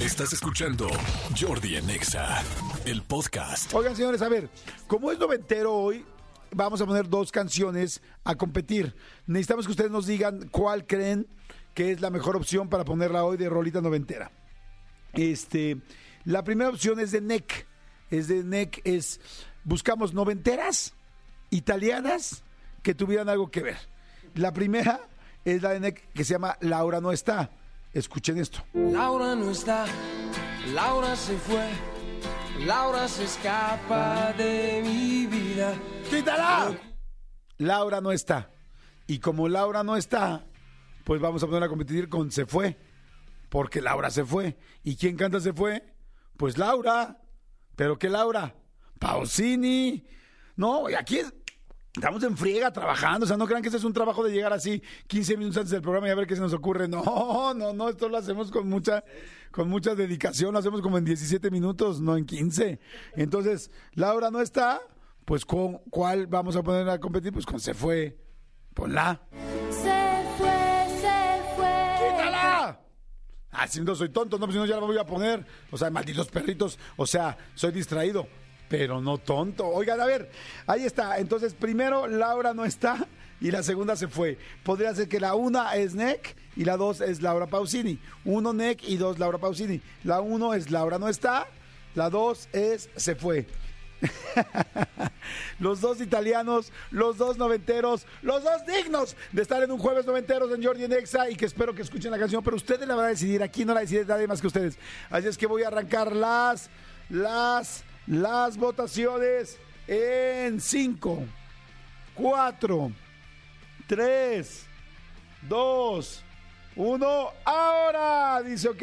Estás escuchando Jordi en Exa, el podcast. Oigan, señores, a ver, como es noventero hoy, vamos a poner dos canciones a competir. Necesitamos que ustedes nos digan cuál creen que es la mejor opción para ponerla hoy de rolita noventera. Este, la primera opción es de NEC. Es de NEC, es buscamos noventeras italianas que tuvieran algo que ver. La primera es la de NEC que se llama Laura no está. Escuchen esto. Laura no está, Laura se fue, Laura se escapa de mi vida. ¡Quítala! Laura no está. Y como Laura no está, pues vamos a poner a competir con Se fue. Porque Laura se fue. ¿Y quién canta Se fue? Pues Laura. ¿Pero qué Laura? Pausini. No, y aquí es- estamos en friega trabajando. O sea, no crean que este es un trabajo de llegar así 15 minutos antes del programa y a ver qué se nos ocurre. No, no, no. Esto lo hacemos con mucha, con mucha dedicación. Lo hacemos como en 17 minutos, no en 15. Entonces, Laura no está. Pues con cuál vamos a poner a competir? Pues con Se fue. Ponla. Se fue, se fue. ¡Quítala! Ah, si no soy tonto, no, pues si no ya la voy a poner. O sea, malditos perritos. O sea, soy distraído, pero no tonto. Oigan, a ver, ahí está. Entonces, primero, Laura no está y la segunda se fue. Podría ser que la una es Nick y la dos es Laura Pausini. Uno Nick y dos Laura Pausini. La uno es Laura no está, la dos es se fue. los dos italianos, los dos noventeros, los dos dignos de estar en un jueves noventeros en Jordi en Exa y que espero que escuchen la canción, pero ustedes la van a decidir, aquí no la decide nadie más que ustedes. Así es que voy a arrancar las, las, las votaciones en 5, 4, 3, 2, 1, ahora, dice ok.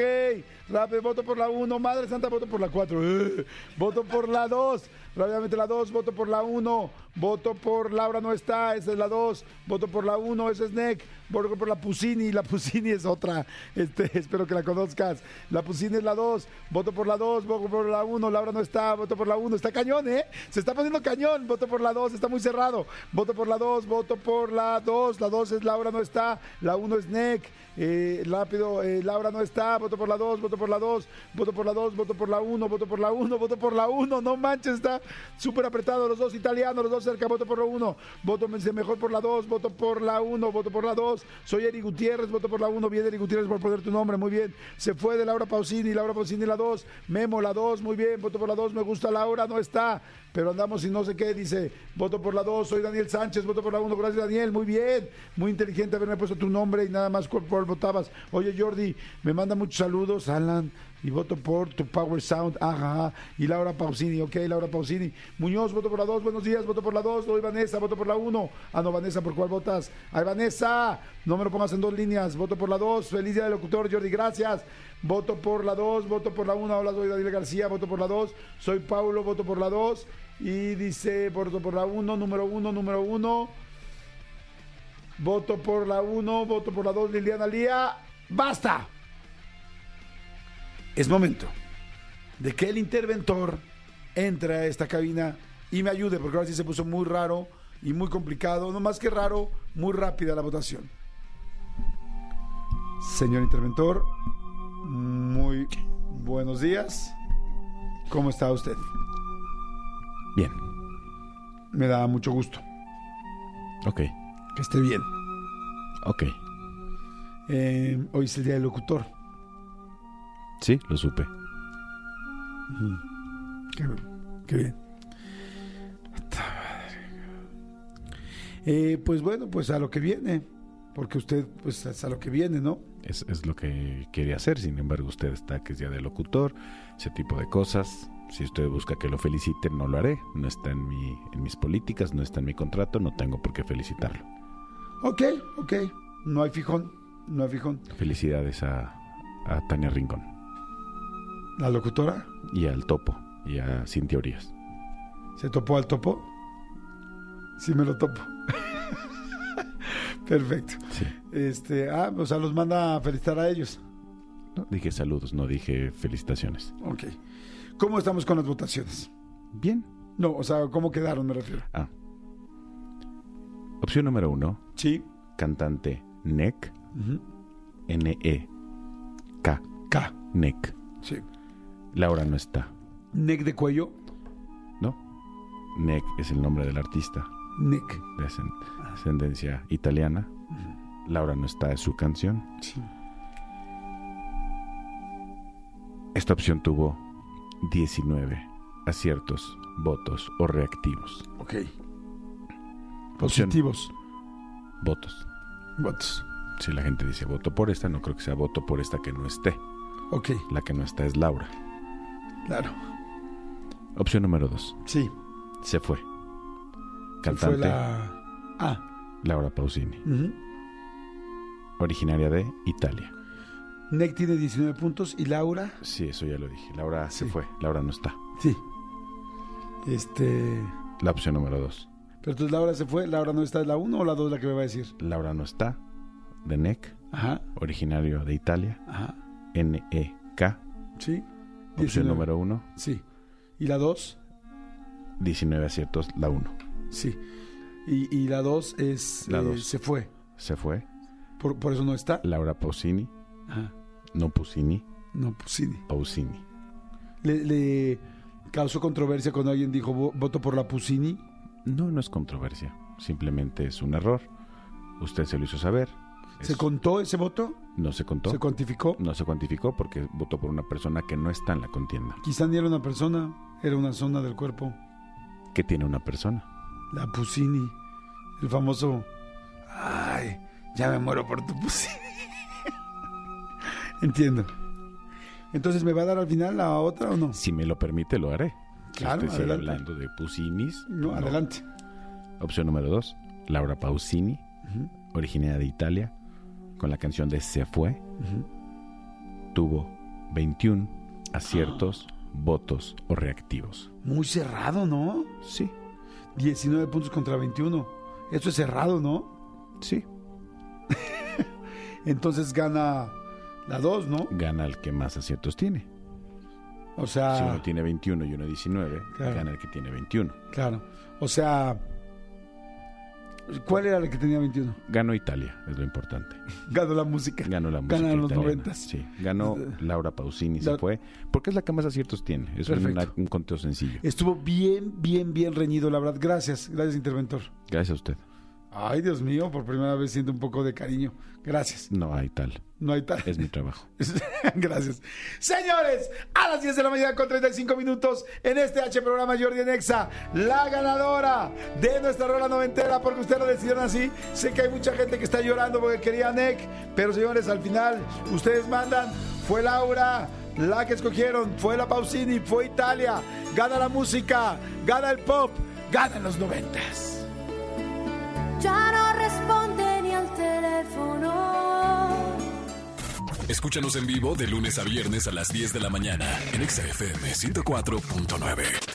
Rápido, voto por la 1. Madre Santa, voto por la 4. voto por la 2. Rápidamente la 2. Voto por la 1. Voto por Laura no está. Esa es la 2. Voto por la 1. Esa es Nick. Voto por la Pusini. La Pusini es otra. Este, espero que la conozcas. La Pusini es la 2. Voto por la 2. Voto por la 1. Laura no está. Voto por la 1. Está cañón, ¿eh? Se está poniendo cañón. Voto por la 2. Está muy cerrado. Voto por la 2. Voto por la 2. La 2 es Laura no está. La 1 es Nick. Eh, rápido, eh, Laura no está, voto por la 2, voto por la 2, voto por la 2, voto por la 1, voto por la 1, voto por la 1, no manches, está súper apretado, los dos italianos, los dos cerca, voto por la 1, voto mejor por la 2, voto por la 1, voto por la 2, soy Eri Gutiérrez, voto por la 1, bien Eri Gutiérrez por poner tu nombre, muy bien, se fue de Laura Pausini, Laura Pausini la 2, Memo la 2, muy bien, voto por la 2, me gusta. Laura, no está, pero andamos y no sé qué, dice, voto por la 2, soy Daniel Sánchez, voto por la 1, gracias Daniel, muy bien, muy inteligente haberme puesto tu nombre y nada más por, votabas. Oye Jordi, me manda muchos saludos, Alan, y voto por tu Power Sound, ajá, y Laura Pausini, ok, Laura Pausini. Muñoz, voto por la 2, buenos días, voto por la 2, soy Vanessa, voto por la 1. Ah, no, Vanessa, ¿por cuál votas? Ay, Vanessa, no me lo pongas en dos líneas, voto por la 2, feliz día del locutor, Jordi, gracias. Voto por la 2, voto por la 1, hola, soy Daniel García, voto por la 2, soy Paulo, voto por la 2, y dice, voto por la 1, número 1, número 1. Voto por la 1, voto por la 2, Liliana Lía. ¡Basta! Es momento de que el interventor entre a esta cabina y me ayude, porque ahora sí se puso muy raro y muy complicado. No más que raro, muy rápida la votación. Señor interventor, muy buenos días. ¿Cómo está usted? Bien, Me da mucho gusto ok, que esté bien. ok. Eh, hoy es el día del locutor. Sí, lo supe. Qué, qué bien. Eh, pues bueno, pues a lo que viene. Porque usted, pues es a lo que viene, ¿no? Es, es lo que quería hacer, sin embargo usted está que es día del locutor, ese tipo de cosas. Si usted busca que lo felicite, no lo haré. No está en, mi, en mis políticas, no está en mi contrato, no tengo por qué felicitarlo. Ok, ok. No hay fijón. No hay fijón. Felicidades a, a Tania Rincón La locutora y al Topo y a Cintia Urias. se topó al topo. Sí, me lo topo. Perfecto. Sí. Este, ah, o sea, los manda a felicitar a ellos. No, dije saludos, no dije felicitaciones. Ok. ¿Cómo estamos con las votaciones? Bien. No, o sea, ¿cómo quedaron, me refiero? Ah. Opción número uno, Sí. cantante NEC. N-E-K, K. NEC. Sí. Laura no está, Neck de cuello. ¿no? Nick es el nombre del artista Nick. de ascen- ascendencia italiana. Laura no está es su canción. Sí. Esta opción tuvo 19 aciertos, votos o reactivos. Ok. Opción. Positivos. Votos. Votos. Si la gente dice voto por esta, no creo que sea voto por esta que no esté. Ok, La que no está es Laura. claro. Opción número 2. Sí. Se fue. Cantante Fue la... Ah. Laura Pausini. Originaria de Italia. Nick tiene 19 puntos y Laura... Sí, eso ya lo dije. Laura se Sí. fue. Laura no está. Sí. Este... La opción número 2. Pero entonces Laura se fue. ¿Laura no está? ¿Es la 1 o la 2 la que me va a decir? Laura no está. De NEC. Ajá. Originario de Italia. Ajá. N-E-K. Sí. Opción 19. número 1. Sí. ¿Y la 2? 19 aciertos. La 1. Sí. Y, y la 2 es... La eh, dos. se fue. Se fue. Por, por eso no está. Laura Pausini. Ajá. No Pusini. No, sí. Pausini. Le, le causó controversia cuando alguien dijo "Vo- voto por la Pusini. No, no es controversia. Simplemente es un error. Usted se lo hizo saber. ¿Se Es- contó ese voto? no se contó. ¿Se cuantificó? no se cuantificó porque votó por una persona que no está en la contienda. Quizá ni era una persona, era una zona del cuerpo. ¿Qué tiene una persona? La Pusini. El famoso... Ay, ya me muero por tu Pusini. Entiendo. Entonces, ¿me va a dar al final la otra o no? Si me lo permite, lo haré. Claro, usted sigue hablando de Pusinis. No, adelante. Opción número dos, Laura Pausini, originaria de Italia, con la canción de Se Fue. Tuvo 21 aciertos, votos o reactivos. Muy cerrado, ¿no? Sí, 19 puntos contra 21. Eso es cerrado, ¿no? sí. Entonces gana la 2, ¿no? Gana el que más aciertos tiene. O sea, Si uno tiene 21 y uno 19, Ah. Claro. gana el que tiene 21. claro. O sea, ¿cuál era el que tenía 21? Ganó Italia, es lo importante. Ganó la música. Ganó la música Ganaron los italiana. noventas. Sí, ganó Laura Pausini, se fue, porque es la que más aciertos tiene. Es una- un conteo sencillo. Estuvo bien, bien, bien reñido, la verdad. Gracias, gracias, interventor. Gracias a usted. Ay, Dios mío, por primera vez siento un poco de cariño. Gracias. No hay tal. No hay tal. Es mi trabajo. Gracias. Señores, a las 10 de la mañana con 35 minutos en este H programa Jordi Nexa, la ganadora de nuestra rola noventera, porque ustedes lo decidieron así. Sé que hay mucha gente que está llorando porque quería NEC, pero señores, al final ustedes mandan. Fue Laura. La que escogieron fue la Pausini, fue Italia. Gana la música, gana el pop, gana los noventas. Ya no responde ni al teléfono. Escúchanos en vivo de lunes a viernes a las 10 de la mañana en Exa FM 104.9.